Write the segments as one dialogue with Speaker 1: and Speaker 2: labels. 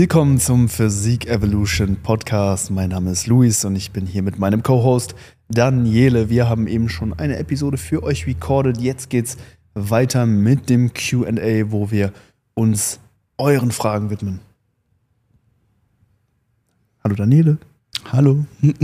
Speaker 1: Willkommen zum Physik Evolution Podcast. Mein Name ist Luis und ich bin hier mit meinem Co-Host Daniele. Wir haben eben schon eine Episode für euch recorded. Jetzt geht's weiter mit dem QA, wo wir uns euren Fragen widmen. Hallo Daniele.
Speaker 2: Hallo.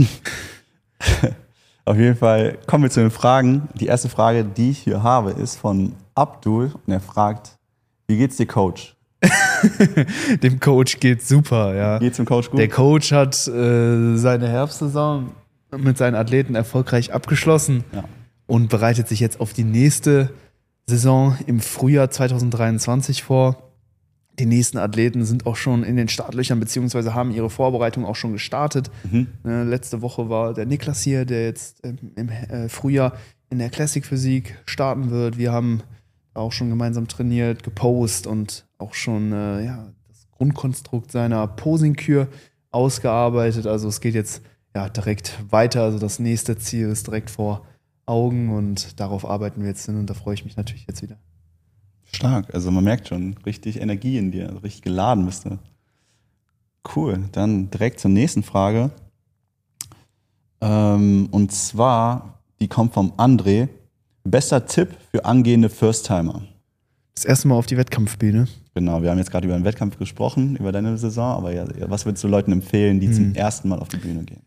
Speaker 2: Auf jeden Fall kommen wir zu den Fragen. Die erste Frage, die ich hier habe, ist von Abdul und er fragt, wie geht's dir, Coach?
Speaker 1: Dem Coach geht's super, ja.
Speaker 2: Geht's dem Coach gut?
Speaker 1: Der Coach hat äh, seine Herbstsaison mit seinen Athleten erfolgreich abgeschlossen
Speaker 2: Ja.
Speaker 1: und bereitet sich jetzt auf die nächste Saison im Frühjahr 2023 vor. Die nächsten Athleten sind auch schon in den Startlöchern, beziehungsweise haben ihre Vorbereitung auch schon gestartet.
Speaker 2: Mhm.
Speaker 1: Äh, letzte Woche war der Niklas hier, der jetzt ähm, im äh, Frühjahr in der Classic Physik starten wird. Wir haben auch schon gemeinsam trainiert, gepostet und auch schon äh, ja, das Grundkonstrukt seiner Posing-Kür ausgearbeitet. Also es geht jetzt ja, direkt weiter. Also das nächste Ziel ist direkt vor Augen und darauf arbeiten wir jetzt hin und da freue ich mich natürlich jetzt wieder.
Speaker 2: Stark. Also man merkt schon richtig Energie in dir, also richtig geladen bist du. Cool. Dann direkt zur nächsten Frage. Ähm, und zwar, die kommt vom André. Bester Tipp für angehende First-Timer.
Speaker 1: Das erste Mal auf die Wettkampfbühne.
Speaker 2: Genau, wir haben jetzt gerade über den Wettkampf gesprochen, über deine Saison, aber ja, was würdest du Leuten empfehlen, die zum
Speaker 1: Hm.
Speaker 2: ersten Mal auf die Bühne gehen?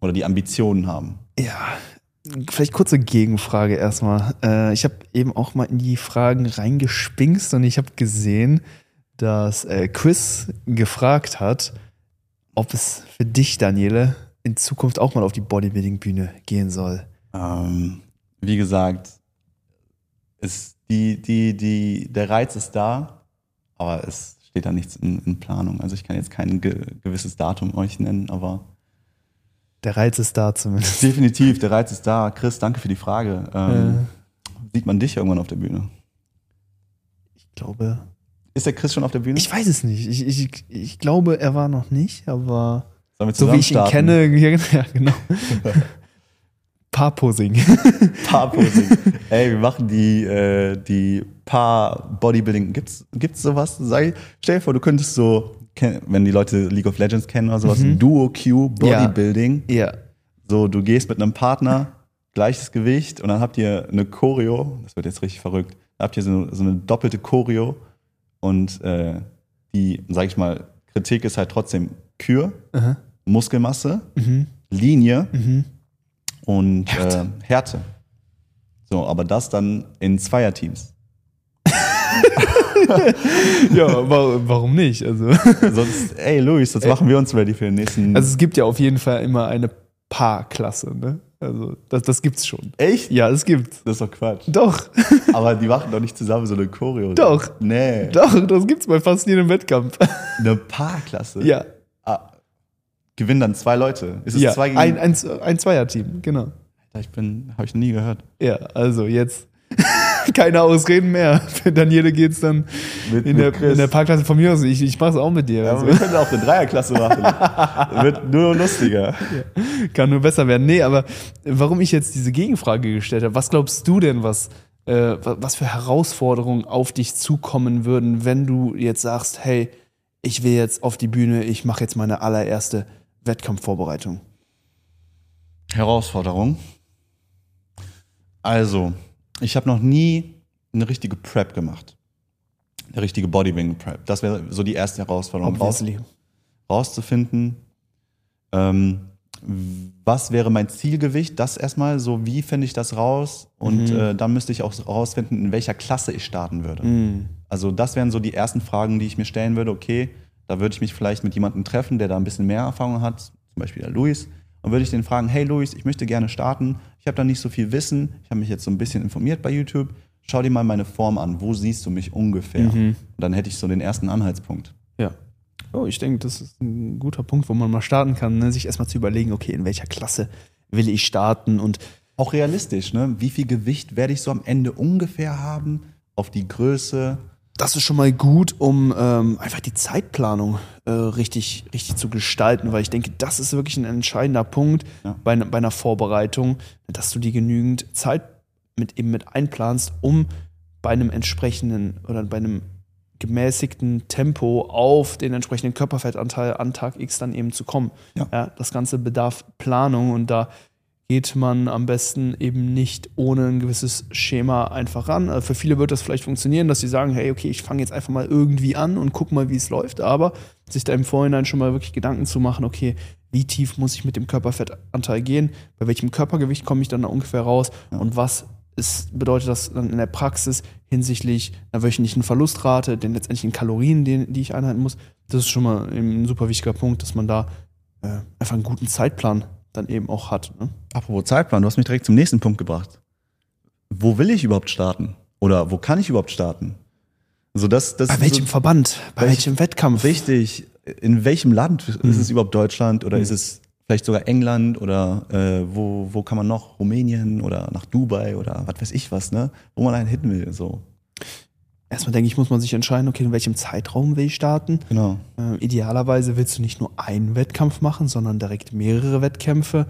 Speaker 2: Oder die Ambitionen haben?
Speaker 1: Ja, vielleicht kurze Gegenfrage erstmal. Äh, ich habe eben auch mal in die Fragen reingespinkst und ich habe gesehen, dass äh, Chris gefragt hat, ob es für dich, Daniele, in Zukunft auch mal auf die Bodybuilding-Bühne gehen soll.
Speaker 2: Ähm, wie gesagt, ist die, die, die, der Reiz ist da, aber es steht da nichts in, in Planung. Also ich kann jetzt kein ge gewisses Datum euch nennen, aber
Speaker 1: Der Reiz ist da zumindest.
Speaker 2: definitiv, der Reiz ist da. Chris, danke für die Frage. Ähm,
Speaker 1: Äh,
Speaker 2: Sieht man dich irgendwann auf der Bühne?
Speaker 1: ich glaube,
Speaker 2: Ist der Chris schon auf der Bühne?
Speaker 1: ich weiß es nicht. Ich, ich, ich glaube, er war noch nicht, aber
Speaker 2: wir
Speaker 1: so wie ich ihn kenne, ja genau. Paarposing.
Speaker 2: Paarposing. Ey, wir machen die, äh, die Paar-Bodybuilding. Gibt's, gibt's sowas? Sei, stell dir vor, du könntest so, wenn die Leute League of Legends kennen oder sowas,
Speaker 1: Mhm.
Speaker 2: Duo-Q Bodybuilding.
Speaker 1: ja.
Speaker 2: So, du gehst mit einem Partner, gleiches Gewicht und dann habt ihr eine Choreo. Das wird jetzt richtig verrückt. Dann habt ihr so, so eine doppelte Choreo und äh, die, sag ich mal, Kritik ist halt trotzdem Kür,
Speaker 1: Aha.
Speaker 2: Muskelmasse,
Speaker 1: Mhm.
Speaker 2: Linie
Speaker 1: Mhm.
Speaker 2: Und
Speaker 1: Härte.
Speaker 2: Äh, Härte. So, aber das dann in Zweierteams.
Speaker 1: Ja, wa- warum nicht? Also,
Speaker 2: Sonst, ey Luis, jetzt machen wir uns ready für den nächsten.
Speaker 1: also es gibt ja auf jeden Fall immer eine Paarklasse, ne? Also das, das gibt's schon.
Speaker 2: echt?
Speaker 1: Ja, es gibt's.
Speaker 2: Das ist doch Quatsch.
Speaker 1: Doch,
Speaker 2: Aber die machen doch nicht zusammen so eine Choreo.
Speaker 1: Doch.
Speaker 2: Nee.
Speaker 1: doch, das gibt's bei fast jedem Wettkampf.
Speaker 2: Eine Paarklasse.
Speaker 1: Ja,
Speaker 2: gewinnen dann zwei Leute. Ist es
Speaker 1: ja.
Speaker 2: zwei gegen
Speaker 1: Ein, ein, ein Zweierteam, genau.
Speaker 2: Ich bin, habe ich noch nie gehört.
Speaker 1: Ja, also jetzt keine Ausreden mehr. Für Daniele geht's dann
Speaker 2: Mit-
Speaker 1: in,
Speaker 2: mit
Speaker 1: der, in der Parkklasse von mir aus. Ich, ich mach's auch mit dir.
Speaker 2: Ja,
Speaker 1: Also.
Speaker 2: wir können auch eine Dreierklasse machen. Wird nur lustiger.
Speaker 1: Kann nur besser werden. Nee, aber warum ich jetzt diese Gegenfrage gestellt habe, was glaubst du denn, was, äh, wa- was für Herausforderungen auf dich zukommen würden, wenn du jetzt sagst, hey, ich will jetzt auf die Bühne, ich mache jetzt meine allererste Wettkampfvorbereitung?
Speaker 2: Herausforderung. Also, ich habe noch nie eine richtige Prep gemacht. Eine richtige Bodybuilding-Prep. Das wäre so die erste Herausforderung. Raus,
Speaker 1: Obviously.
Speaker 2: rauszufinden, ähm, was wäre mein Zielgewicht, das erstmal, so wie finde ich das raus und
Speaker 1: Mhm.
Speaker 2: äh, dann müsste ich auch rausfinden, in welcher Klasse ich starten würde.
Speaker 1: Mm.
Speaker 2: Also das wären so die ersten Fragen, die ich mir stellen würde. Okay, da würde ich mich vielleicht mit jemandem treffen, der da ein bisschen mehr Erfahrung hat, zum Beispiel der Luis. Und würde ich den fragen, hey Luis, ich möchte gerne starten. Ich habe da nicht so viel Wissen. Ich habe mich jetzt so ein bisschen informiert bei YouTube. Schau dir mal meine Form an. Wo siehst du mich ungefähr?
Speaker 1: Mhm.
Speaker 2: Und dann hätte ich so den ersten Anhaltspunkt.
Speaker 1: Ja. Oh, ich denke, das ist ein guter Punkt, wo man mal starten kann, ne? sich erstmal zu überlegen, okay, in welcher Klasse will ich starten und
Speaker 2: Auch realistisch, ne? Wie viel Gewicht werde ich so am Ende ungefähr haben? Auf die Größe?
Speaker 1: Das ist schon mal gut, um ähm, einfach die Zeitplanung äh, richtig, richtig zu gestalten, weil ich denke, das ist wirklich ein entscheidender Punkt
Speaker 2: Ja.
Speaker 1: bei, bei einer Vorbereitung, dass du die genügend Zeit mit eben mit einplanst, um bei einem entsprechenden oder bei einem gemäßigten Tempo auf den entsprechenden Körperfettanteil an Tag X dann eben zu kommen.
Speaker 2: Ja.
Speaker 1: das Ganze bedarf Planung und da geht man am besten eben nicht ohne ein gewisses Schema einfach ran. Also für viele wird das vielleicht funktionieren, dass sie sagen, hey, okay, ich fange jetzt einfach mal irgendwie an und guck mal, wie es läuft, aber sich da im Vorhinein schon mal wirklich Gedanken zu machen, okay, wie tief muss ich mit dem Körperfettanteil gehen, bei welchem Körpergewicht komme ich dann da ungefähr raus
Speaker 2: Ja.
Speaker 1: und was ist, bedeutet das dann in der Praxis hinsichtlich einer wöchentlichen Verlustrate, den letztendlichen Kalorien, den, die ich einhalten muss. Das ist schon mal ein super wichtiger Punkt, dass man da äh, einfach einen guten Zeitplan dann eben auch hat. Ne?
Speaker 2: Apropos Zeitplan, du hast mich direkt zum nächsten Punkt gebracht. Wo will ich überhaupt starten? Oder wo kann ich überhaupt starten? Also das, das
Speaker 1: Bei welchem
Speaker 2: so
Speaker 1: Verband? Bei
Speaker 2: Welch-
Speaker 1: welchem Wettkampf?
Speaker 2: wichtig. In welchem Land
Speaker 1: Mhm.
Speaker 2: ist es überhaupt Deutschland oder ist es vielleicht sogar England oder äh, wo, wo kann man noch? Rumänien oder nach Dubai oder was weiß ich was, ne? Wo man einen hitten will. So.
Speaker 1: Erstmal denke ich, muss man sich entscheiden, okay, in welchem Zeitraum will ich starten.
Speaker 2: Genau.
Speaker 1: Äh, idealerweise willst du nicht nur einen Wettkampf machen, sondern direkt mehrere Wettkämpfe.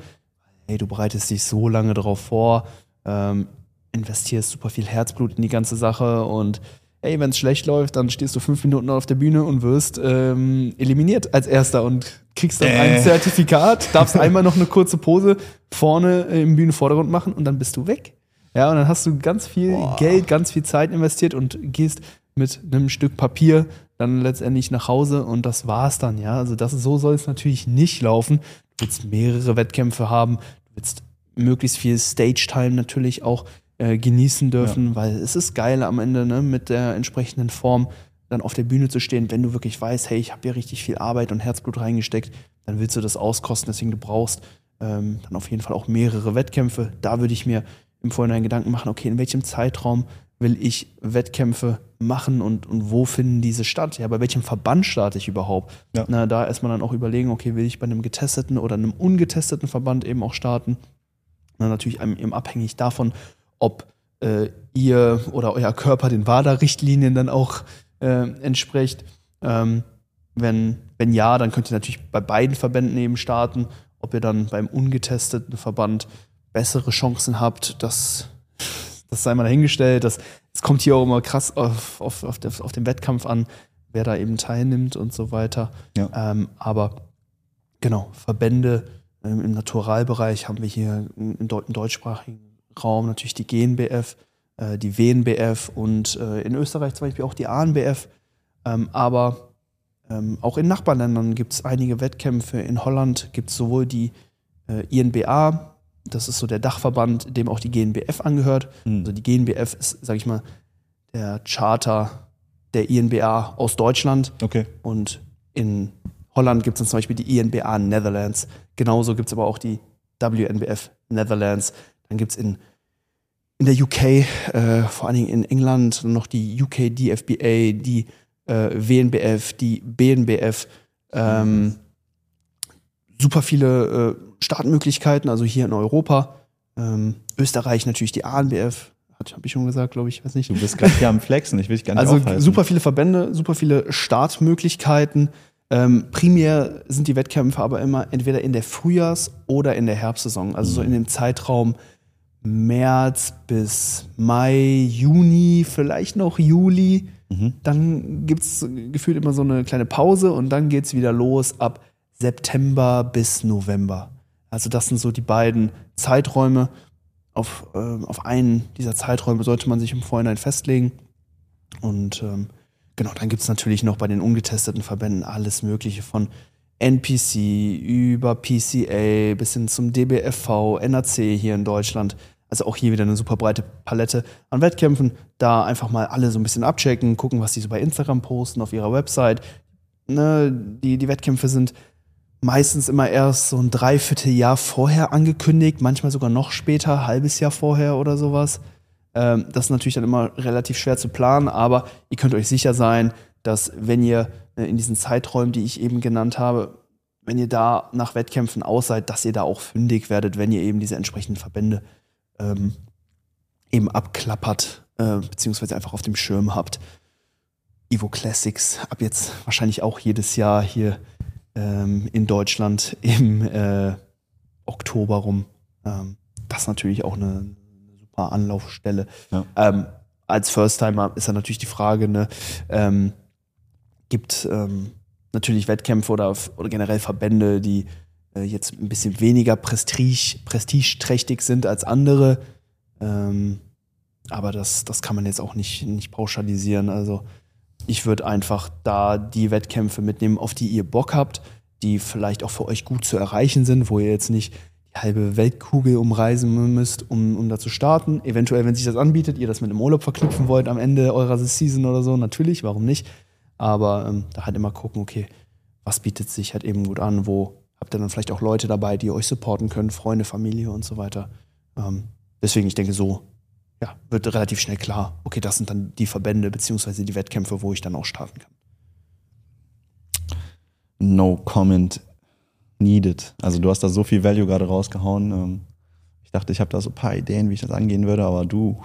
Speaker 1: Hey, du bereitest dich so lange darauf vor, ähm, investierst super viel Herzblut in die ganze Sache und hey, wenn es schlecht läuft, dann stehst du fünf Minuten auf der Bühne und wirst ähm, eliminiert als Erster und kriegst dann ein
Speaker 2: Äh.
Speaker 1: Zertifikat, darfst einmal noch eine kurze Pose vorne im Bühnenvordergrund machen und dann bist du weg. Ja, und dann hast du ganz viel
Speaker 2: Boah.
Speaker 1: Geld, ganz viel Zeit investiert und gehst mit einem Stück Papier dann letztendlich nach Hause und das war's dann, ja. Also das, so soll es natürlich nicht laufen. Du willst mehrere Wettkämpfe haben, du willst möglichst viel Stage-Time natürlich auch äh, genießen dürfen, weil es ist geil am Ende, ne, mit der entsprechenden Form dann auf der Bühne zu stehen, wenn du wirklich weißt, hey, ich habe hier richtig viel Arbeit und Herzblut reingesteckt, dann willst du das auskosten, deswegen du brauchst ähm, dann auf jeden Fall auch mehrere Wettkämpfe. Da würde ich mir im Vorhinein Gedanken machen, okay, in welchem Zeitraum will ich Wettkämpfe machen und, und wo finden diese statt? Ja, bei welchem Verband starte ich überhaupt?
Speaker 2: Ja.
Speaker 1: Na, da erstmal dann auch überlegen, okay, will ich bei einem getesteten oder einem ungetesteten Verband eben auch starten? Na, natürlich eben abhängig davon, ob äh, ihr oder euer Körper den WADA-Richtlinien dann auch äh, entspricht. Ähm, wenn, wenn ja, dann könnt ihr natürlich bei beiden Verbänden eben starten. Ob ihr dann beim ungetesteten Verband bessere Chancen habt, das, das sei mal dahingestellt. Das, es kommt hier auch immer krass auf, auf, auf, der, auf den Wettkampf an, wer da eben teilnimmt und so weiter.
Speaker 2: Ja.
Speaker 1: Ähm, aber genau, Verbände ähm, im Naturalbereich haben wir hier im, im deutschsprachigen Raum natürlich die GNBF, äh, die WNBF und äh, in Österreich zum Beispiel auch die ANBF. Ähm, aber ähm, auch in Nachbarländern gibt es einige Wettkämpfe. In Holland gibt es sowohl die äh, INBA, das ist so der Dachverband, dem auch die GNBF angehört.
Speaker 2: Hm.
Speaker 1: Also die GNBF ist, sag ich mal, der Charter der INBA aus Deutschland.
Speaker 2: Okay.
Speaker 1: Und in Holland gibt es dann zum Beispiel die INBA Netherlands. Genauso gibt es aber auch die WNBF Netherlands. Dann gibt es in, in der UK, äh, vor allen Dingen in England, noch die UK DFBA, die äh, WNBF, die BNBF. Ähm, super viele äh, Startmöglichkeiten, also hier in Europa. Ähm, Österreich natürlich die ANBF, habe ich schon gesagt, glaube ich, weiß nicht.
Speaker 2: Du bist gerade hier am Flexen, ich will dich gar nicht
Speaker 1: Also
Speaker 2: aufhalten.
Speaker 1: super viele Verbände, super viele Startmöglichkeiten. Ähm, primär sind die Wettkämpfe aber immer entweder in der Frühjahrs- oder in der Herbstsaison. Also so in dem Zeitraum März bis Mai, Juni, vielleicht noch Juli.
Speaker 2: Mhm.
Speaker 1: Dann gibt es gefühlt immer so eine kleine Pause und dann geht es wieder los ab September bis November. Also das sind so die beiden Zeiträume. Auf, ähm, auf einen dieser Zeiträume sollte man sich im Vorhinein festlegen. Und ähm, genau, dann gibt es natürlich noch bei den ungetesteten Verbänden alles Mögliche von NPC über PCA bis hin zum DBFV, NAC hier in Deutschland. Also auch hier wieder eine super breite Palette an Wettkämpfen. Da einfach mal alle so ein bisschen abchecken, gucken, was die so bei Instagram posten, auf ihrer Website. Ne, die, die Wettkämpfe sind meistens immer erst so ein Dreivierteljahr vorher angekündigt, manchmal sogar noch später, halbes Jahr vorher oder sowas. Ähm, das ist natürlich dann immer relativ schwer zu planen, aber ihr könnt euch sicher sein, dass wenn ihr äh, in diesen Zeiträumen, die ich eben genannt habe, wenn ihr da nach Wettkämpfen aus seid, dass ihr da auch fündig werdet, wenn ihr eben diese entsprechenden Verbände ähm, eben abklappert, äh, beziehungsweise einfach auf dem Schirm habt. Evo Classics ab jetzt wahrscheinlich auch jedes Jahr hier ähm, in Deutschland im äh, Oktober rum. Ähm, das ist natürlich auch eine, eine super Anlaufstelle.
Speaker 2: Ja.
Speaker 1: Ähm, als First-Timer ist dann natürlich die Frage, ne, ähm, gibt ähm, natürlich Wettkämpfe oder, oder generell Verbände, die äh, jetzt ein bisschen weniger Prestige, prestigeträchtig sind als andere. Ähm, aber das, das kann man jetzt auch nicht, nicht pauschalisieren. Also ich würde einfach da die Wettkämpfe mitnehmen, auf die ihr Bock habt, die vielleicht auch für euch gut zu erreichen sind, wo ihr jetzt nicht die halbe Weltkugel umreisen müsst, um, um da zu starten. Eventuell, wenn sich das anbietet, ihr das mit einem Urlaub verknüpfen wollt am Ende eurer Season oder so, natürlich, warum nicht? Aber ähm, da halt immer gucken, okay, was bietet sich halt eben gut an, wo habt ihr dann vielleicht auch Leute dabei, die euch supporten können, Freunde, Familie und so weiter. Ähm, deswegen, ich denke, so ja, wird relativ schnell klar, okay, das sind dann die Verbände beziehungsweise die Wettkämpfe, wo ich dann auch starten kann.
Speaker 2: No comment needed. Also du hast da so viel Value gerade rausgehauen. Ähm, ich dachte, ich habe da so ein paar Ideen, wie ich das angehen würde, aber du,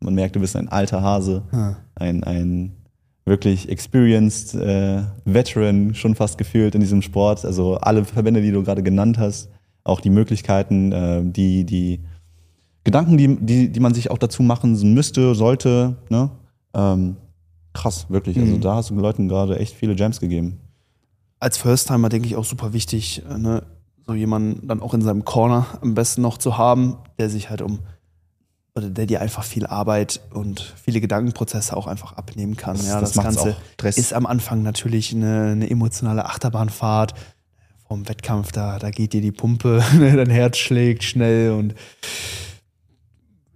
Speaker 2: man merkt, du bist ein alter Hase, hm. ein, ein wirklich experienced äh, Veteran, schon fast gefühlt in diesem Sport. Also alle Verbände, die du gerade genannt hast, auch die Möglichkeiten, äh, die, die Gedanken, die, die, die man sich auch dazu machen müsste, sollte. Ne? Ähm, krass, wirklich. Also mhm. da hast du den Leuten gerade echt viele Gems gegeben.
Speaker 1: Als First-Timer denke ich auch super wichtig, äh, ne? so jemanden dann auch in seinem Corner am besten noch zu haben, der sich halt um oder der dir einfach viel Arbeit und viele Gedankenprozesse auch einfach abnehmen kann. Das, ja, das, das Ganze ist am Anfang natürlich eine, eine, emotionale Achterbahnfahrt. Vom Wettkampf, da, da geht dir die Pumpe, dein Herz schlägt schnell und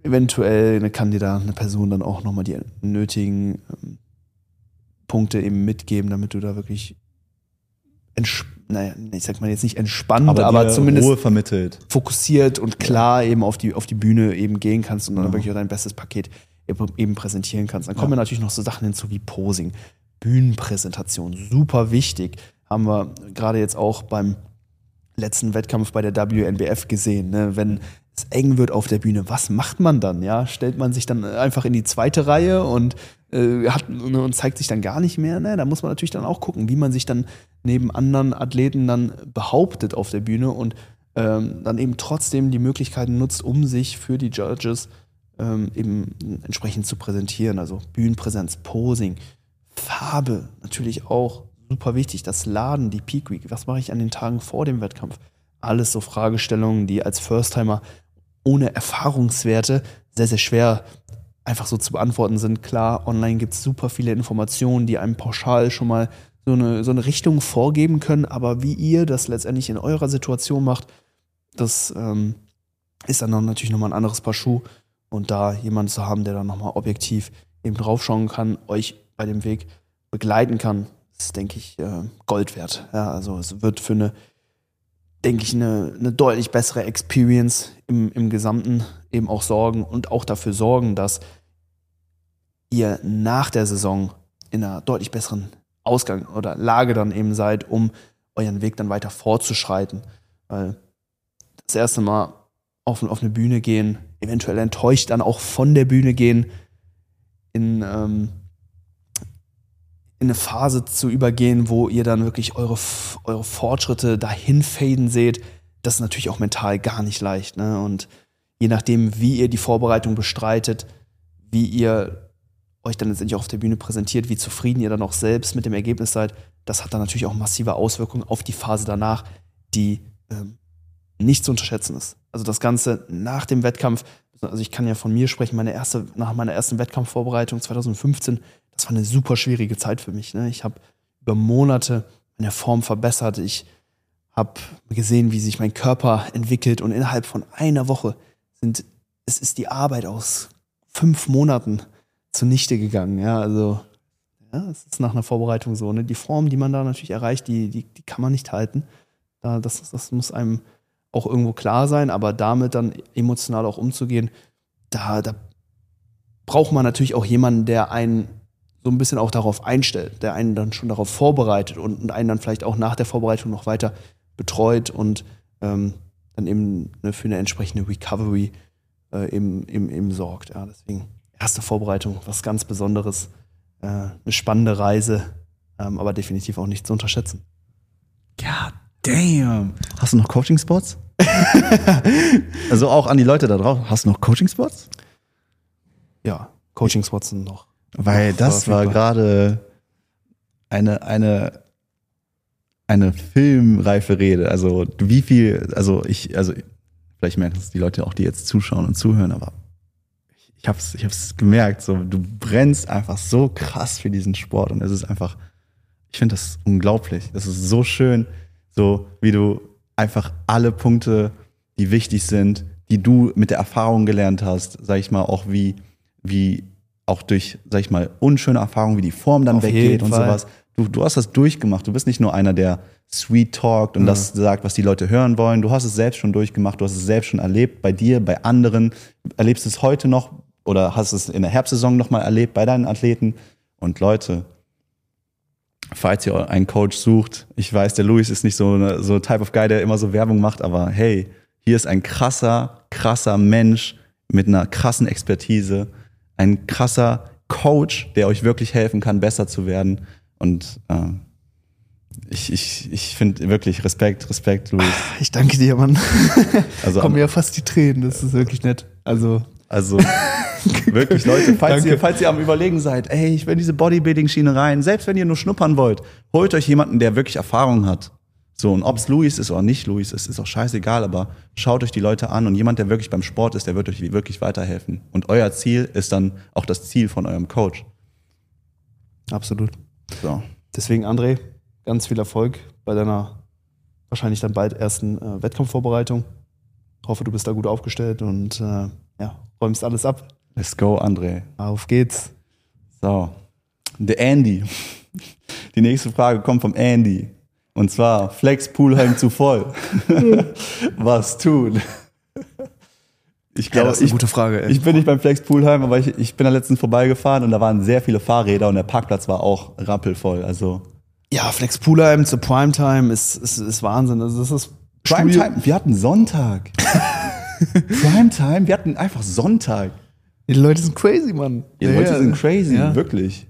Speaker 1: eventuell kann dir da eine Person dann auch nochmal die nötigen ähm, Punkte eben mitgeben, damit du da wirklich naja, ich sag mal jetzt nicht entspannt, aber, aber zumindest
Speaker 2: Ruhe vermittelt.
Speaker 1: fokussiert und klar ja. eben auf die, auf die Bühne eben gehen kannst und dann ja. wirklich auch dein bestes Paket eben präsentieren kannst. Dann kommen ja. natürlich noch so Sachen hinzu wie Posing, Bühnenpräsentation, super wichtig. Haben wir gerade jetzt auch beim letzten Wettkampf bei der WNBF gesehen. Ne? Wenn es eng wird auf der Bühne, was macht man dann? Ja, stellt man sich dann einfach in die zweite Reihe und äh, hat und zeigt sich dann gar nicht mehr. Ne? Da muss man natürlich dann auch gucken, wie man sich dann neben anderen Athleten dann behauptet auf der Bühne und ähm, dann eben trotzdem die Möglichkeiten nutzt, um sich für die Judges ähm, eben entsprechend zu präsentieren. Also Bühnenpräsenz, Posing, Farbe natürlich auch super wichtig. Das Laden, die Peak Week, was mache ich an den Tagen vor dem Wettkampf? Alles so Fragestellungen, die als First-Timer ohne Erfahrungswerte sehr, sehr schwer einfach so zu beantworten sind. Klar, online gibt es super viele Informationen, die einem pauschal schon mal so eine, so eine Richtung vorgeben können, aber wie ihr das letztendlich in eurer Situation macht, das ähm, ist dann natürlich nochmal ein anderes Paar Schuh. Und da jemanden zu haben, der dann nochmal objektiv eben draufschauen kann, euch bei dem Weg begleiten kann, ist, denke ich, äh, Gold wert. Ja, also es wird für eine denke ich, eine, eine deutlich bessere Experience im, im Gesamten eben auch sorgen und auch dafür sorgen, dass ihr nach der Saison in einer deutlich besseren Ausgang oder Lage dann eben seid, um euren Weg dann weiter fortzuschreiten. Weil das erste Mal auf, auf eine Bühne gehen, eventuell enttäuscht dann auch von der Bühne gehen, in ähm, in eine Phase zu übergehen, wo ihr dann wirklich eure, eure Fortschritte dahin faden seht, das ist natürlich auch mental gar nicht leicht. Ne? Und je nachdem, wie ihr die Vorbereitung bestreitet, wie ihr euch dann letztendlich auf der Bühne präsentiert, wie zufrieden ihr dann auch selbst mit dem Ergebnis seid, das hat dann natürlich auch massive Auswirkungen auf die Phase danach, die ähm, nicht zu unterschätzen ist. Also das Ganze nach dem Wettkampf, also ich kann ja von mir sprechen, meine erste, nach meiner ersten Wettkampfvorbereitung 2015 das war eine super schwierige Zeit für mich. Ne? Ich habe über Monate meine Form verbessert. Ich habe gesehen, wie sich mein Körper entwickelt und innerhalb von einer Woche sind, es ist die Arbeit aus fünf Monaten zunichte gegangen. Ja, also ja, es ist nach einer Vorbereitung so. Ne? Die Form, die man da natürlich erreicht, die, die, die kann man nicht halten. Da, das, das muss einem auch irgendwo klar sein, aber damit dann emotional auch umzugehen, da, da braucht man natürlich auch jemanden, der einen so ein bisschen auch darauf einstellt, der einen dann schon darauf vorbereitet und, und einen dann vielleicht auch nach der Vorbereitung noch weiter betreut und ähm, dann eben ne, für eine entsprechende Recovery äh, eben, eben, eben sorgt. Ja, deswegen erste Vorbereitung, was ganz Besonderes, äh, eine spannende Reise, ähm, aber definitiv auch nicht zu unterschätzen.
Speaker 2: God damn. Hast du noch Coaching-Spots? also auch an die Leute da drauf. Hast du noch Coaching-Spots?
Speaker 1: Ja, Coaching Watson noch.
Speaker 2: Weil
Speaker 1: noch
Speaker 2: das war gerade eine, eine, eine filmreife Rede. Also wie viel, also ich, also vielleicht merken es die Leute auch, die jetzt zuschauen und zuhören, aber ich, ich hab's, ich hab's gemerkt, so du brennst einfach so krass für diesen Sport und es ist einfach, ich finde das unglaublich. Das ist so schön, so wie du einfach alle Punkte, die wichtig sind, die du mit der Erfahrung gelernt hast, sag ich mal, auch wie, wie auch durch, sag ich mal, unschöne Erfahrungen, wie die Form dann
Speaker 1: Auf
Speaker 2: weggeht und
Speaker 1: Fall.
Speaker 2: sowas. Du, du hast das durchgemacht. Du bist nicht nur einer, der sweet talkt und das sagt, was die Leute hören wollen. Du hast es selbst schon durchgemacht. Du hast es selbst schon erlebt bei dir, bei anderen. Erlebst es heute noch oder hast es in der Herbstsaison nochmal erlebt bei deinen Athleten. Und Leute, falls ihr einen Coach sucht, ich weiß, der Luis ist nicht so eine, so Type of Guy, der immer so Werbung macht, aber hey, hier ist ein krasser, krasser Mensch mit einer krassen Expertise, ein krasser Coach, der euch wirklich helfen kann, besser zu werden. Und ähm, ich, ich, ich finde wirklich Respekt, Respekt, Luis.
Speaker 1: Ich danke dir, Mann.
Speaker 2: Also,
Speaker 1: Kommen mir ja fast die Tränen, das ist wirklich nett. Also,
Speaker 2: Also wirklich, Leute, falls
Speaker 1: Danke.
Speaker 2: ihr, falls ihr am Überlegen seid, ey, ich will in diese Bodybuilding-Schiene rein, selbst wenn ihr nur schnuppern wollt, holt euch jemanden, der wirklich Erfahrung hat. So, und ob's Luis ist oder nicht Luis ist, ist auch scheißegal, aber schaut euch die Leute an und jemand, der wirklich beim Sport ist, der wird euch wirklich weiterhelfen. Und euer Ziel ist dann auch das Ziel von eurem Coach.
Speaker 1: absolut.
Speaker 2: So.
Speaker 1: Deswegen, André, ganz viel Erfolg bei deiner wahrscheinlich dann bald ersten äh, Wettkampfvorbereitung. Hoffe, du bist da gut aufgestellt und äh, ja, räumst alles ab.
Speaker 2: Let's go, André.
Speaker 1: Auf geht's.
Speaker 2: So. Der Andy. Die nächste Frage kommt vom Andy. Und zwar, Flex Poolheim zu voll. Was tun? Ich
Speaker 1: Ja,
Speaker 2: glaube,
Speaker 1: das ist eine
Speaker 2: ich,
Speaker 1: gute Frage. Ey.
Speaker 2: ich bin nicht beim Flex Poolheim, aber ich, ich bin da letztens vorbeigefahren und da waren sehr viele Fahrräder und der Parkplatz war auch rappelvoll. Also
Speaker 1: ja, Flex Poolheim zur Primetime ist, ist, ist Wahnsinn. Also das ist
Speaker 2: Primetime, wir hatten Sonntag. Primetime, wir hatten einfach Sonntag.
Speaker 1: Die Leute sind crazy, Mann.
Speaker 2: Die Leute sind crazy,
Speaker 1: Ja.
Speaker 2: wirklich.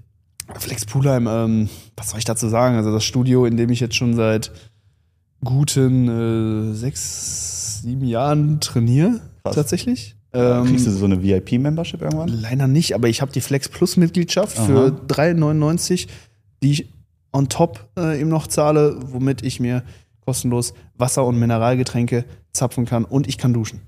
Speaker 1: Flex Poolheim, ähm, was soll ich dazu sagen? Also das Studio, in dem ich jetzt schon seit guten äh, sechs, sieben Jahren trainiere,
Speaker 2: Krass.
Speaker 1: tatsächlich.
Speaker 2: Kriegst du
Speaker 1: Ähm,
Speaker 2: so eine VIP-Membership irgendwann?
Speaker 1: leider nicht, aber ich habe die Flex Plus Mitgliedschaft
Speaker 2: Aha.
Speaker 1: für 3,99, die ich on top äh, ihm noch zahle, womit ich mir kostenlos Wasser und Mineralgetränke zapfen kann und ich kann duschen.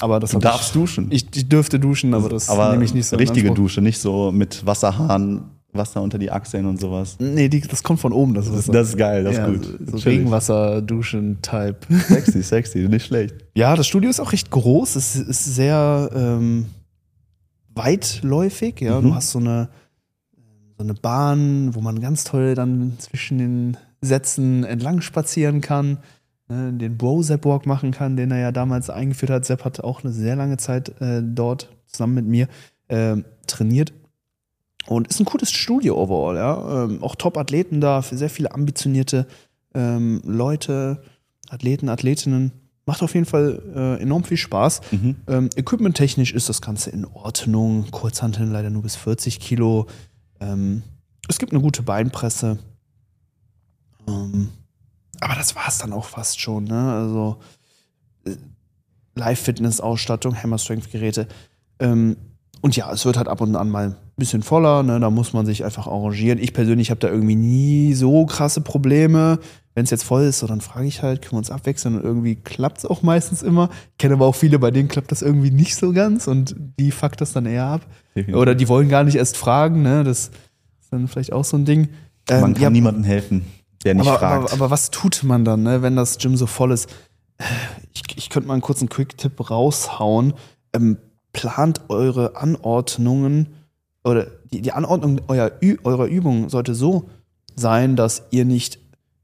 Speaker 1: Aber das
Speaker 2: Du darfst
Speaker 1: ich,
Speaker 2: duschen.
Speaker 1: Ich, ich dürfte duschen, aber das
Speaker 2: aber
Speaker 1: nehme ich nicht so
Speaker 2: richtige. Dusche, nicht so mit Wasserhahn, Wasser unter die Achseln und sowas.
Speaker 1: Nee, die, das kommt von oben, das
Speaker 2: Das, das ist geil, das
Speaker 1: ja,
Speaker 2: ist gut.
Speaker 1: So
Speaker 2: Chillig.
Speaker 1: Regenwasser, Duschen, Type.
Speaker 2: Sexy, sexy, nicht schlecht.
Speaker 1: Ja, das Studio ist auch recht groß. Es ist sehr ähm, weitläufig. Ja,
Speaker 2: Mhm.
Speaker 1: du hast so eine, so eine Bahn, wo man ganz toll dann zwischen den Sätzen entlang spazieren kann, ne, den Bro-Zap-Walk machen kann, den er ja damals eingeführt hat. Sepp hat auch eine sehr lange Zeit äh, dort zusammen mit mir ähm, trainiert. Und ist ein cooles Studio overall, ja. Ähm, auch Top-Athleten da, für sehr viele ambitionierte ähm, Leute, Athleten, Athletinnen. Macht auf jeden Fall äh, enorm viel Spaß.
Speaker 2: Mhm.
Speaker 1: Ähm, Equipment-technisch ist das Ganze in Ordnung. Kurzhanteln leider nur bis 40 Kilo. Ähm, es gibt eine gute Beinpresse. Ähm, aber das war es dann auch fast schon. Ne? Also äh, Live-Fitness-Ausstattung, Hammer-Strength-Geräte. Ähm, und ja, es wird halt ab und an mal ein bisschen voller. Ne? Da muss man sich einfach arrangieren. Ich persönlich habe da irgendwie nie so krasse Probleme. Wenn es jetzt voll ist, so, dann frage ich halt, können wir uns abwechseln und irgendwie klappt es auch meistens immer. Ich kenne aber auch viele, bei denen klappt das irgendwie nicht so ganz und die fuckt das dann eher ab. Oder die wollen gar nicht erst fragen, ne? Das ist dann vielleicht auch so ein Ding.
Speaker 2: Man
Speaker 1: Ähm,
Speaker 2: kann
Speaker 1: ja,
Speaker 2: niemandem helfen, der nicht
Speaker 1: aber,
Speaker 2: fragt.
Speaker 1: aber, aber was tut man dann, ne, wenn das Gym so voll ist? Ich, ich könnte mal einen kurzen Quick-Tipp raushauen. Ähm, plant eure Anordnungen oder die, die Anordnung eurer, eurer Übung sollte so sein, dass ihr nicht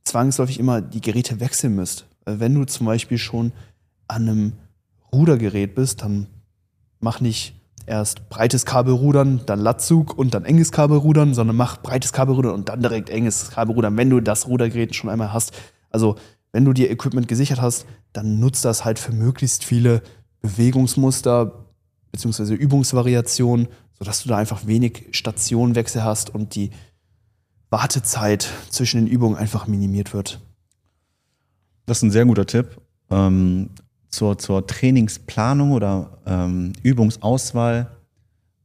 Speaker 1: zwangsläufig immer die Geräte wechseln müsst. Wenn du zum Beispiel schon an einem Rudergerät bist, dann mach nicht erst breites Kabelrudern, dann Latzug und dann enges Kabelrudern, sondern mach breites Kabelrudern und dann direkt enges Kabelrudern, wenn du das Rudergerät schon einmal hast. Also, wenn du dir Equipment gesichert hast, dann nutzt das halt für möglichst viele Bewegungsmuster beziehungsweise Übungsvariationen, sodass du da einfach wenig Stationenwechsel hast und die Wartezeit zwischen den Übungen einfach minimiert wird.
Speaker 2: Das ist ein sehr guter Tipp. Ähm, zur, zur Trainingsplanung oder ähm, Übungsauswahl.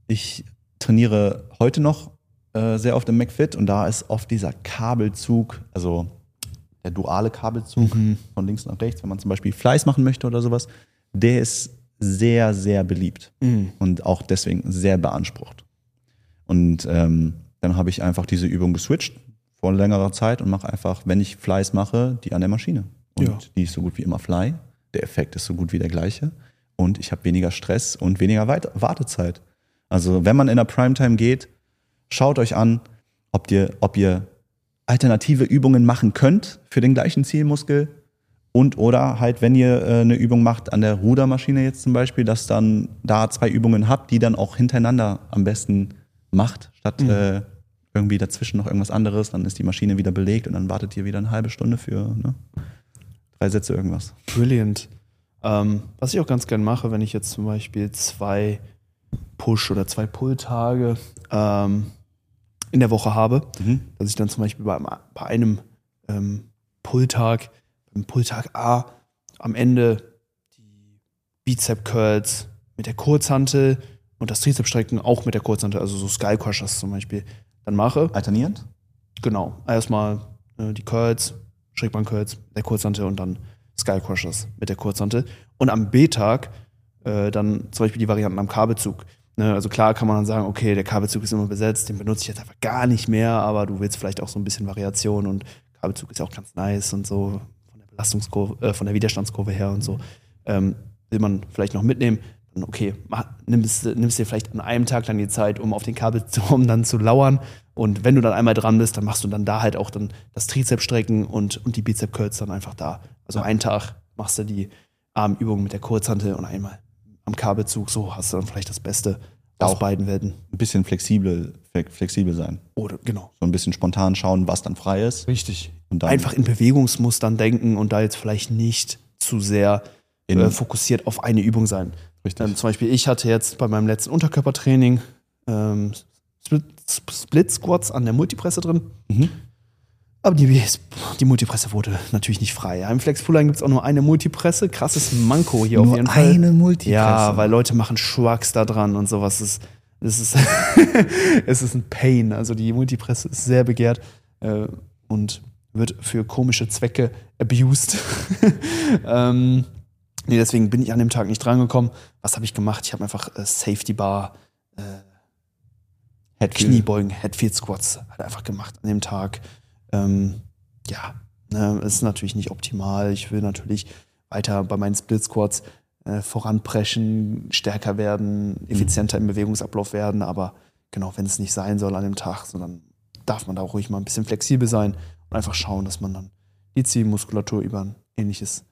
Speaker 2: Ich trainiere heute noch äh, sehr oft im McFit und da ist oft dieser Kabelzug, also der duale Kabelzug
Speaker 1: Mhm.
Speaker 2: von links nach rechts, wenn man zum Beispiel Fleiß machen möchte oder sowas, der ist sehr, sehr beliebt
Speaker 1: Mhm.
Speaker 2: und auch deswegen sehr beansprucht. Und ähm, dann habe ich einfach diese Übung geswitcht vor längerer Zeit und mache einfach, wenn ich Fleiß mache, die an der Maschine. Und
Speaker 1: Ja.
Speaker 2: die ist so gut wie immer Fly. Der Effekt ist so gut wie der gleiche. Und ich habe weniger Stress und weniger Weit Wartezeit. Also wenn man in der Primetime geht, schaut euch an, ob ihr, ob ihr alternative Übungen machen könnt für den gleichen Zielmuskel und oder halt, wenn ihr äh, eine Übung macht an der Rudermaschine jetzt zum Beispiel, dass dann da zwei Übungen habt, die dann auch hintereinander am besten macht, statt äh, irgendwie dazwischen noch irgendwas anderes, dann ist die Maschine wieder belegt und dann wartet ihr wieder eine halbe Stunde für ne, drei Sätze irgendwas.
Speaker 1: Brilliant. Ähm, was ich auch ganz gern mache, wenn ich jetzt zum Beispiel zwei Push- oder zwei Pull-Tage ähm, in der Woche habe,
Speaker 2: Mhm.
Speaker 1: dass ich dann zum Beispiel bei, bei einem ähm, Pull-Tag, beim Pull-Tag A, am Ende die Bizep-Curls mit der Kurzhantel und das Trizepstrecken auch mit der Kurzhantel, also so Sky Crushers zum Beispiel, dann mache.
Speaker 2: Alternierend?
Speaker 1: Genau. Erstmal äh, die Curls, Schrägbank-Curls, der Kurzhantel und dann Sky Crushers mit der Kurzhantel. Und am B-Tag äh, dann zum Beispiel die Varianten am Kabelzug. Ne, also klar kann man dann sagen, okay, der Kabelzug ist immer besetzt, den benutze ich jetzt einfach gar nicht mehr, aber du willst vielleicht auch so ein bisschen Variation und Kabelzug ist ja auch ganz nice und so Belastungskurve, äh, von der Widerstandskurve her und so. Ähm, will man vielleicht noch mitnehmen, dann okay, mach, nimmst, nimmst dir vielleicht an einem Tag dann die Zeit, um auf den Kabelturm dann zu lauern. Und wenn du dann einmal dran bist, dann machst du dann da halt auch dann das Trizepstrecken und, und die Bizep-Curls dann einfach da. Also einen Tag machst du die Armübungen mit der Kurzhantel und einmal am Kabelzug. So hast du dann vielleicht das Beste aus beiden Welten.
Speaker 2: Ein bisschen flexibel, fle- flexibel sein.
Speaker 1: Oder genau.
Speaker 2: So ein bisschen spontan schauen, was dann frei ist.
Speaker 1: Richtig. Einfach in Bewegungsmustern denken und da jetzt vielleicht nicht zu sehr äh, fokussiert auf eine Übung sein.
Speaker 2: Richtig.
Speaker 1: Ähm, zum Beispiel, ich hatte jetzt bei meinem letzten Unterkörpertraining ähm, Split, Split Squats an der Multipresse drin.
Speaker 2: Mhm.
Speaker 1: Aber die, die Multipresse wurde natürlich nicht frei. Ja, Im Flexpool gibt es auch nur eine Multipresse. Krasses Manko hier auf jeden Fall.
Speaker 2: Multipresse.
Speaker 1: Ja, weil Leute machen Schwachs da dran und sowas. Es ist, es ist, es ist ein Pain. Also die Multipresse ist sehr begehrt äh, und wird für komische Zwecke abused. ähm, nee, deswegen bin ich an dem Tag nicht drangekommen. Was habe ich gemacht? Ich habe einfach äh, Safety Bar,
Speaker 2: Headfield.
Speaker 1: Kniebeugen, Headfield Squats halt einfach gemacht an dem Tag. Ähm, ja, ne, ist natürlich nicht optimal. Ich will natürlich weiter bei meinen Split Squats äh, voranpreschen, stärker werden, effizienter im Bewegungsablauf werden. Aber genau, wenn es nicht sein soll an dem Tag, sondern darf man da auch ruhig mal ein bisschen flexibel sein einfach schauen, dass man dann die Zielmuskulatur über ein ähnliches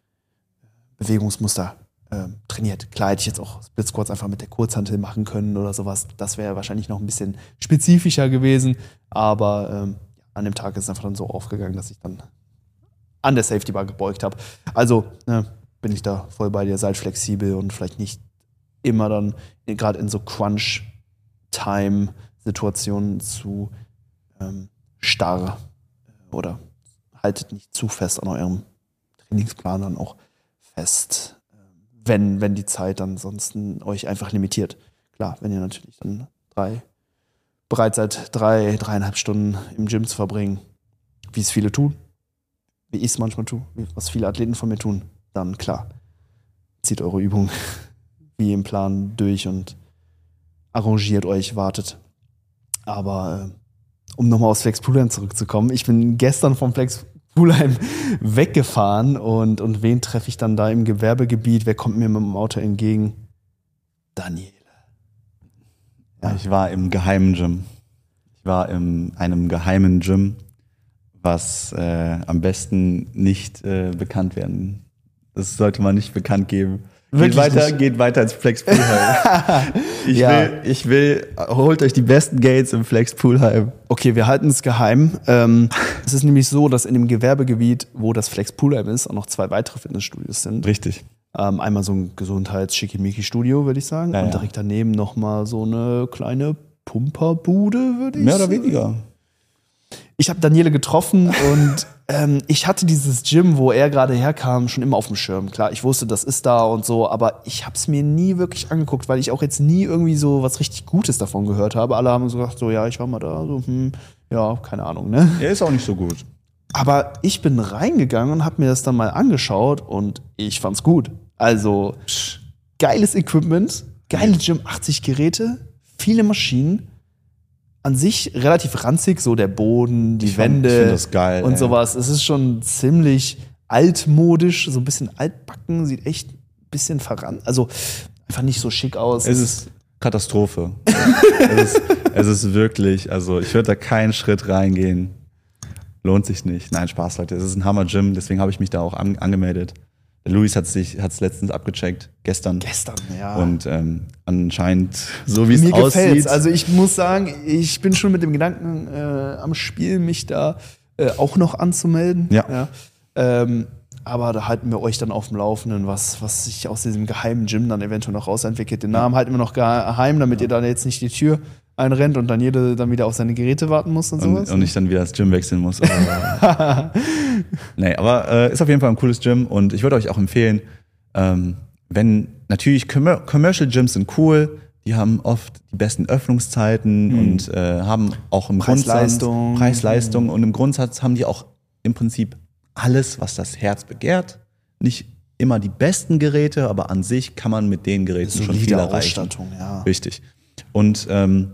Speaker 1: Bewegungsmuster ähm, trainiert. Klar hätte ich jetzt auch Split Squats einfach mit der Kurzhantel machen können oder sowas. Das wäre wahrscheinlich noch ein bisschen spezifischer gewesen. Aber ähm, an dem Tag ist es einfach dann so aufgegangen, dass ich dann an der Safety Bar gebeugt habe. Also ne, bin ich da voll bei dir, seid flexibel und vielleicht nicht immer dann gerade in so Crunch-Time-Situationen zu ähm, starr oder haltet nicht zu fest an eurem Trainingsplan dann auch fest, ähm, wenn, wenn die Zeit dann sonst euch einfach limitiert. Klar, wenn ihr natürlich dann drei, bereit seid, drei, dreieinhalb Stunden im Gym zu verbringen, wie es viele tun, wie ich es manchmal tue, was viele Athleten von mir tun, dann klar, zieht eure Übung wie im Plan durch und arrangiert euch, wartet. Aber äh, um nochmal aufs Flex Poolheim zurückzukommen, ich bin gestern vom Flex Poolheim weggefahren und, und wen treffe ich dann da im Gewerbegebiet? Wer kommt mir mit dem Auto entgegen? Daniele.
Speaker 2: Ja, ich war im geheimen Gym. Ich war in einem geheimen Gym, was äh, am besten nicht äh, bekannt werden. Das sollte man nicht bekannt geben. Geht
Speaker 1: Wirklich
Speaker 2: weiter,
Speaker 1: nicht?
Speaker 2: geht weiter ins Flex Poolheim. ich,
Speaker 1: Ja.
Speaker 2: will, ich will, holt euch die besten Gates im Flex Poolheim.
Speaker 1: Okay, wir halten es geheim. Ähm, es ist nämlich so, dass in dem Gewerbegebiet, wo das Flex Poolheim ist, auch noch zwei weitere Fitnessstudios sind.
Speaker 2: Richtig.
Speaker 1: Ähm, einmal so ein Gesundheits-Schickimicki-Studio, würde ich sagen.
Speaker 2: Ja,
Speaker 1: und direkt daneben nochmal so eine kleine Pumperbude, würde ich
Speaker 2: Mehr oder
Speaker 1: sagen.
Speaker 2: weniger.
Speaker 1: ich habe Daniele getroffen und ähm, ich hatte dieses Gym, wo er gerade herkam, schon immer auf dem Schirm. Klar, ich wusste, das ist da und so, aber ich habe es mir nie wirklich angeguckt, weil ich auch jetzt nie irgendwie so was richtig Gutes davon gehört habe. Alle haben so gesagt, so ja, ich war mal da, so hm, ja, keine Ahnung, ne?
Speaker 2: Er ist auch nicht so gut.
Speaker 1: Aber ich bin reingegangen und habe mir das dann mal angeschaut und ich fand's gut. Also geiles Equipment, geile Gym, 80 Geräte, viele Maschinen. An sich relativ ranzig, so der Boden, die
Speaker 2: Ich
Speaker 1: Wände
Speaker 2: ich find das geil,
Speaker 1: und
Speaker 2: ey.
Speaker 1: sowas. Es ist schon ziemlich altmodisch, so ein bisschen altbacken, sieht echt ein bisschen verrannt, also einfach nicht so schick aus.
Speaker 2: Es ist Katastrophe. es, ist, es ist wirklich, also ich würde da keinen Schritt reingehen. Lohnt sich nicht. Nein, Spaß, Leute. Es ist ein Hammer-Gym, deswegen habe ich mich da auch an, angemeldet. Luis hat sich hat's letztens abgecheckt, gestern.
Speaker 1: gestern, ja.
Speaker 2: Und ähm, anscheinend, so wie es
Speaker 1: Mir gefällt's.
Speaker 2: aussieht,
Speaker 1: Also ich muss sagen, ich bin schon mit dem Gedanken äh, am Spiel, mich da äh, auch noch anzumelden.
Speaker 2: Ja.
Speaker 1: Ähm, aber da halten wir euch dann auf dem Laufenden, was, was sich aus diesem geheimen Gym dann eventuell noch rausentwickelt. Den Namen halten wir noch geheim, damit ihr dann jetzt nicht die Tür einrennt und dann jeder dann wieder auf seine Geräte warten muss und
Speaker 2: und,
Speaker 1: sowas.
Speaker 2: und ich dann wieder das Gym wechseln muss. Aber, nee, aber äh, ist auf jeden Fall ein cooles Gym und ich würde euch auch empfehlen, ähm, wenn natürlich Commer Commercial Gyms sind cool, die haben oft die besten Öffnungszeiten und äh, haben auch im
Speaker 1: Preis-Leistung.
Speaker 2: Grundsatz Preis-Leistung und im Grundsatz haben die auch im Prinzip alles, was das Herz begehrt. Nicht immer die besten Geräte, aber an sich kann man mit den Geräten schon viel erreichen.
Speaker 1: Ausstattung, ja.
Speaker 2: Richtig. Und ähm,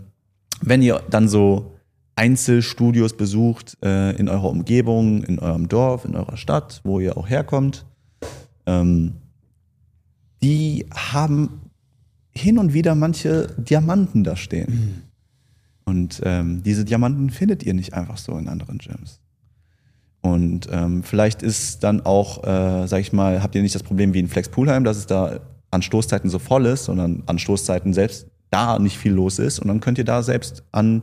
Speaker 2: wenn ihr dann so Einzelstudios besucht äh, in eurer Umgebung, in eurem Dorf, in eurer Stadt, wo ihr auch herkommt, ähm, die haben hin und wieder manche Diamanten da stehen. Und ähm, diese Diamanten findet ihr nicht einfach so in anderen Gyms. Und ähm, vielleicht ist dann auch, äh, sag ich mal, habt ihr nicht das Problem wie in Flex Poolheim, dass es da an Stoßzeiten so voll ist, sondern an Stoßzeiten selbst da nicht viel los ist. Und dann könnt ihr da selbst an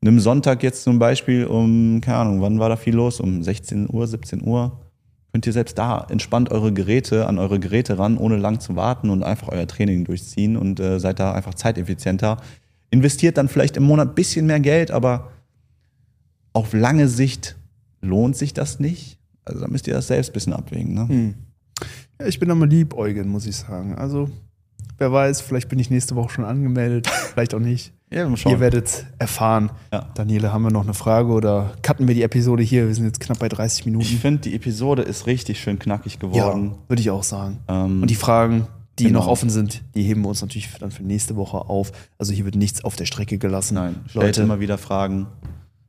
Speaker 2: einem Sonntag jetzt zum Beispiel um, keine Ahnung, wann war da viel los? Um 16 Uhr, 17 Uhr. Könnt ihr selbst da entspannt eure Geräte an eure Geräte ran, ohne lang zu warten und einfach euer Training durchziehen und äh, seid da einfach zeiteffizienter. Investiert dann vielleicht im Monat ein bisschen mehr Geld, aber auf lange Sicht lohnt sich das nicht. Also da müsst ihr das selbst ein bisschen abwägen. Ne?
Speaker 1: Hm. Ja, ich bin aber lieb, Eugen, muss ich sagen. Also, wer weiß, vielleicht bin ich nächste Woche schon angemeldet, vielleicht auch nicht.
Speaker 2: Ja,
Speaker 1: Ihr werdet erfahren.
Speaker 2: Ja.
Speaker 1: Daniele, haben wir noch eine Frage oder cutten wir die Episode hier? Wir sind jetzt knapp bei 30
Speaker 2: Ich
Speaker 1: Minuten.
Speaker 2: finde, die Episode ist richtig schön knackig
Speaker 1: Ja,
Speaker 2: geworden.
Speaker 1: würde ich auch sagen.
Speaker 2: Ähm,
Speaker 1: Und die Fragen, die
Speaker 2: genau.
Speaker 1: noch offen sind, die heben wir uns natürlich dann für nächste Woche auf. Also hier wird nichts auf der Strecke gelassen.
Speaker 2: Nein, stellt
Speaker 1: Leute,
Speaker 2: immer wieder Fragen.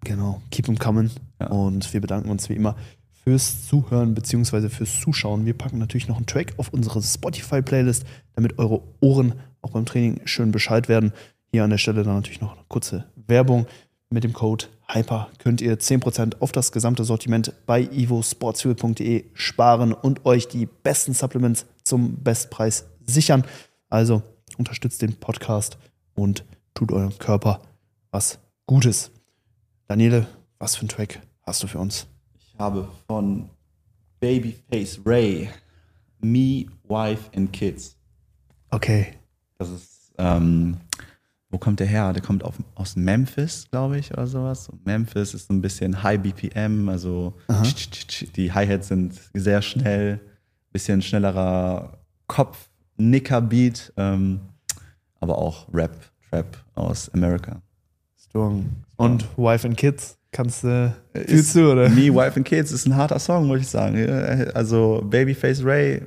Speaker 1: genau, keep them coming.
Speaker 2: Ja.
Speaker 1: Und wir bedanken uns wie immer fürs Zuhören bzw. fürs Zuschauen. Wir packen natürlich noch einen Track auf unsere Spotify-Playlist, damit eure Ohren auch beim Training schön Bescheid werden. Hier an der Stelle dann natürlich noch eine kurze Werbung. Mit dem Code HYPER könnt ihr 10% auf das gesamte Sortiment bei ivosportsfuel.de sparen und euch die besten Supplements zum Bestpreis sichern. Also unterstützt den Podcast und tut eurem Körper was Gutes. Daniele, was für ein Track hast du für uns?
Speaker 2: Ich habe von Babyface Ray Me, Wife and Kids.
Speaker 1: Okay.
Speaker 2: Das ist, ähm, wo kommt der her? Der kommt auf, aus Memphis, glaube ich, oder sowas. Und Memphis ist so ein bisschen High BPM, also
Speaker 1: Aha.
Speaker 2: die Hi-Hats sind sehr schnell, bisschen schnellerer Kopf-Nicker-Beat, ähm, aber auch Rap, Trap aus Amerika.
Speaker 1: Strong. Und Wife and Kids? Kannst du,
Speaker 2: Ist-
Speaker 1: fühlst du, oder?
Speaker 2: Me, Wife and Kids ist ein harter Song, muss ich sagen. Also Babyface Ray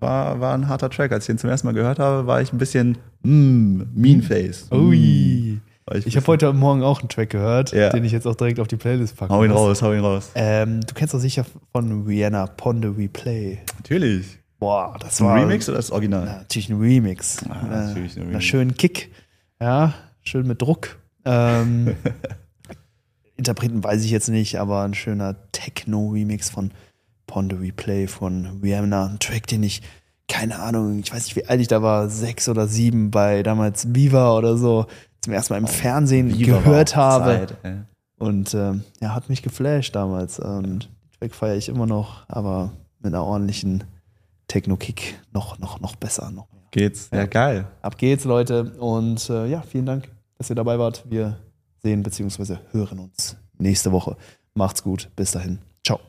Speaker 2: war, war ein harter Track. Als ich ihn zum ersten Mal gehört habe, war ich ein bisschen mm, Meanface.
Speaker 1: Ui.
Speaker 2: War
Speaker 1: Ich habe heute Morgen auch einen Track gehört,
Speaker 2: Ja.
Speaker 1: den ich jetzt auch direkt auf die Playlist packe.
Speaker 2: Hau ihn raus, hau ihn raus.
Speaker 1: Ähm, du kennst doch sicher von Rihanna Ponde We Play.
Speaker 2: Natürlich.
Speaker 1: Boah, das
Speaker 2: ein
Speaker 1: war
Speaker 2: Remix oder das Original?
Speaker 1: Ja, natürlich ein Remix.
Speaker 2: Ah,
Speaker 1: Äh,
Speaker 2: natürlich ein
Speaker 1: Einer
Speaker 2: Remix.
Speaker 1: schönen Kick. Ja, schön mit Druck. Ähm, Interpreten weiß ich jetzt nicht, aber ein schöner Techno-Remix von Ponde Replay von Rihanna. Ein Track, den ich, keine Ahnung, ich weiß nicht, wie alt ich da war, sechs oder sieben bei damals Viva oder so, zum ersten Mal im Fernsehen
Speaker 2: Viva
Speaker 1: gehört habe.
Speaker 2: Zeit, ey.
Speaker 1: Und ähm, ja, hat mich geflasht damals. Und den Track feiere ich immer noch, aber mit einer ordentlichen Techno-Kick noch, noch, noch besser. Noch mehr.
Speaker 2: Geht's? Ja, geil.
Speaker 1: Ab geht's, Leute. Und äh, ja, vielen Dank, dass ihr dabei wart. Wir sehen bzw. hören uns nächste Woche. Macht's gut. Bis dahin. Ciao.